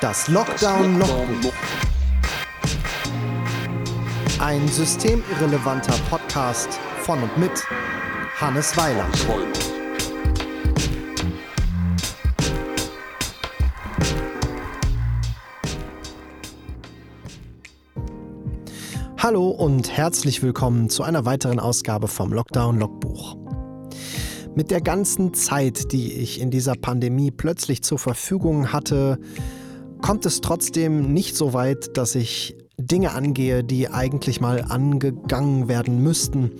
Das Lockdown Logbuch. Ein systemirrelevanter Podcast von und mit Hannes Weiland. Hallo und herzlich willkommen zu einer weiteren Ausgabe vom Lockdown Logbuch. Mit der ganzen Zeit, die ich in dieser Pandemie plötzlich zur Verfügung hatte, kommt es trotzdem nicht so weit, dass ich Dinge angehe, die eigentlich mal angegangen werden müssten.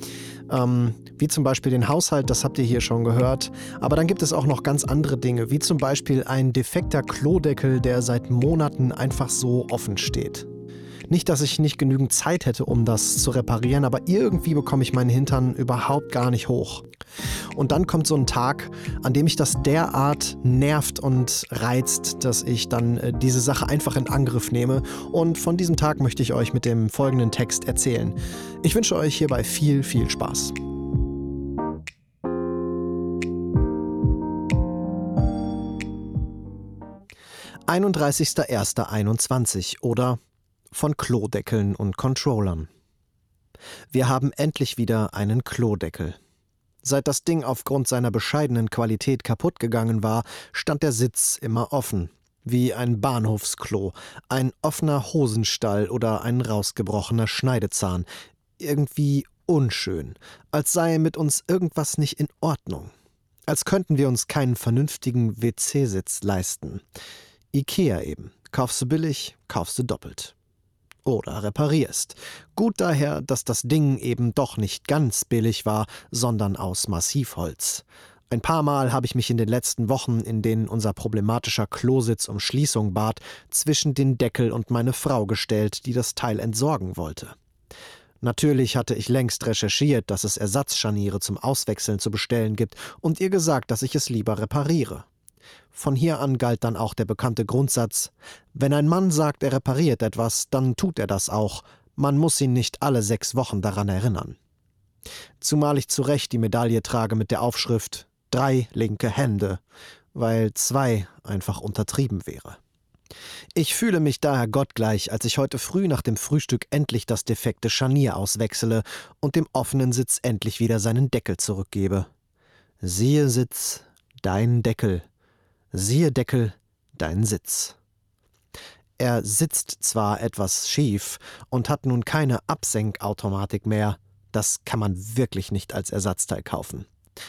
Ähm, wie zum Beispiel den Haushalt, das habt ihr hier schon gehört. Aber dann gibt es auch noch ganz andere Dinge, wie zum Beispiel ein defekter Klodeckel, der seit Monaten einfach so offen steht. Nicht, dass ich nicht genügend Zeit hätte, um das zu reparieren, aber irgendwie bekomme ich meinen Hintern überhaupt gar nicht hoch. Und dann kommt so ein Tag, an dem mich das derart nervt und reizt, dass ich dann äh, diese Sache einfach in Angriff nehme. Und von diesem Tag möchte ich euch mit dem folgenden Text erzählen. Ich wünsche euch hierbei viel, viel Spaß. »31.01.21« oder von Klodeckeln und Controllern. Wir haben endlich wieder einen Klodeckel. Seit das Ding aufgrund seiner bescheidenen Qualität kaputt gegangen war, stand der Sitz immer offen. Wie ein Bahnhofsklo, ein offener Hosenstall oder ein rausgebrochener Schneidezahn. Irgendwie unschön, als sei mit uns irgendwas nicht in Ordnung. Als könnten wir uns keinen vernünftigen WC-Sitz leisten. Ikea eben. Kaufst du billig, kaufst du doppelt oder reparierst. Gut daher, dass das Ding eben doch nicht ganz billig war, sondern aus Massivholz. Ein paar Mal habe ich mich in den letzten Wochen, in denen unser problematischer Klositz um Schließung bat, zwischen den Deckel und meine Frau gestellt, die das Teil entsorgen wollte. Natürlich hatte ich längst recherchiert, dass es Ersatzscharniere zum Auswechseln zu bestellen gibt und ihr gesagt, dass ich es lieber repariere. Von hier an galt dann auch der bekannte Grundsatz Wenn ein Mann sagt, er repariert etwas, dann tut er das auch, man muss ihn nicht alle sechs Wochen daran erinnern. Zumal ich zu Recht die Medaille trage mit der Aufschrift Drei linke Hände, weil zwei einfach untertrieben wäre. Ich fühle mich daher gottgleich, als ich heute früh nach dem Frühstück endlich das defekte Scharnier auswechsele und dem offenen Sitz endlich wieder seinen Deckel zurückgebe. Siehe Sitz, dein Deckel, Siehe Deckel, dein Sitz. Er sitzt zwar etwas schief und hat nun keine Absenkautomatik mehr, das kann man wirklich nicht als Ersatzteil kaufen.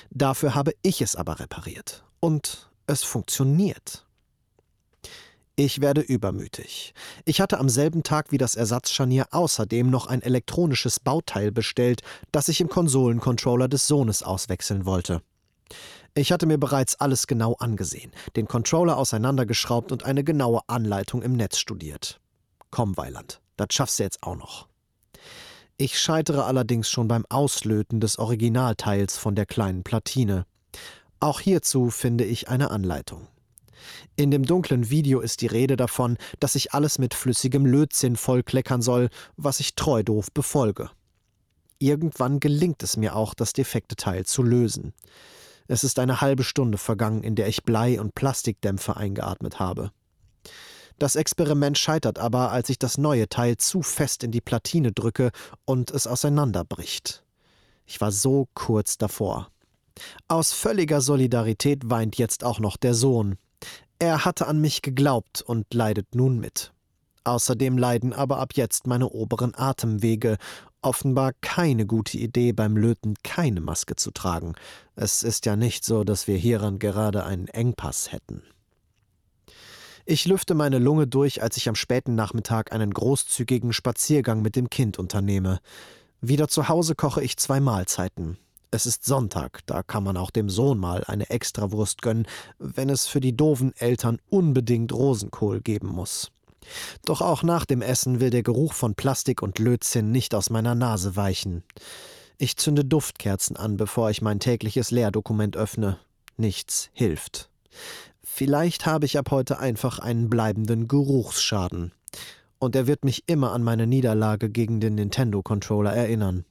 Dafür habe ich es aber repariert. Und es funktioniert. Ich werde übermütig. Ich hatte am selben Tag wie das Ersatzscharnier außerdem noch ein elektronisches Bauteil bestellt, das ich im Konsolencontroller des Sohnes auswechseln wollte. Ich hatte mir bereits alles genau angesehen, den Controller auseinandergeschraubt und eine genaue Anleitung im Netz studiert. Komm, Weiland, das schaffst du jetzt auch noch. Ich scheitere allerdings schon beim Auslöten des Originalteils von der kleinen Platine. Auch hierzu finde ich eine Anleitung. In dem dunklen Video ist die Rede davon, dass ich alles mit flüssigem Lötzinn vollkleckern soll, was ich treu doof befolge. Irgendwann gelingt es mir auch, das defekte Teil zu lösen. Es ist eine halbe Stunde vergangen, in der ich Blei- und Plastikdämpfer eingeatmet habe. Das Experiment scheitert aber, als ich das neue Teil zu fest in die Platine drücke und es auseinanderbricht. Ich war so kurz davor. Aus völliger Solidarität weint jetzt auch noch der Sohn. Er hatte an mich geglaubt und leidet nun mit. Außerdem leiden aber ab jetzt meine oberen Atemwege. Offenbar keine gute Idee, beim Löten keine Maske zu tragen. Es ist ja nicht so, dass wir hieran gerade einen Engpass hätten. Ich lüfte meine Lunge durch, als ich am späten Nachmittag einen großzügigen Spaziergang mit dem Kind unternehme. Wieder zu Hause koche ich zwei Mahlzeiten. Es ist Sonntag, da kann man auch dem Sohn mal eine Extrawurst gönnen, wenn es für die doofen Eltern unbedingt Rosenkohl geben muss. Doch auch nach dem Essen will der Geruch von Plastik und Lötzinn nicht aus meiner Nase weichen. Ich zünde Duftkerzen an, bevor ich mein tägliches Lehrdokument öffne. Nichts hilft. Vielleicht habe ich ab heute einfach einen bleibenden Geruchsschaden. Und er wird mich immer an meine Niederlage gegen den Nintendo-Controller erinnern.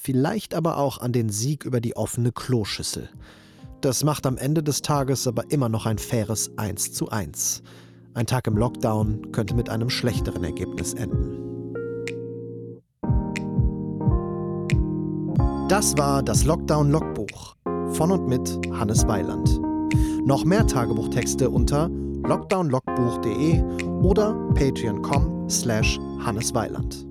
Vielleicht aber auch an den Sieg über die offene Kloschüssel. Das macht am Ende des Tages aber immer noch ein faires 1 zu 1. Ein Tag im Lockdown könnte mit einem schlechteren Ergebnis enden. Das war das Lockdown-Logbuch von und mit Hannes Weiland. Noch mehr Tagebuchtexte unter lockdownlogbuch.de oder patreon.com slash hannesweiland.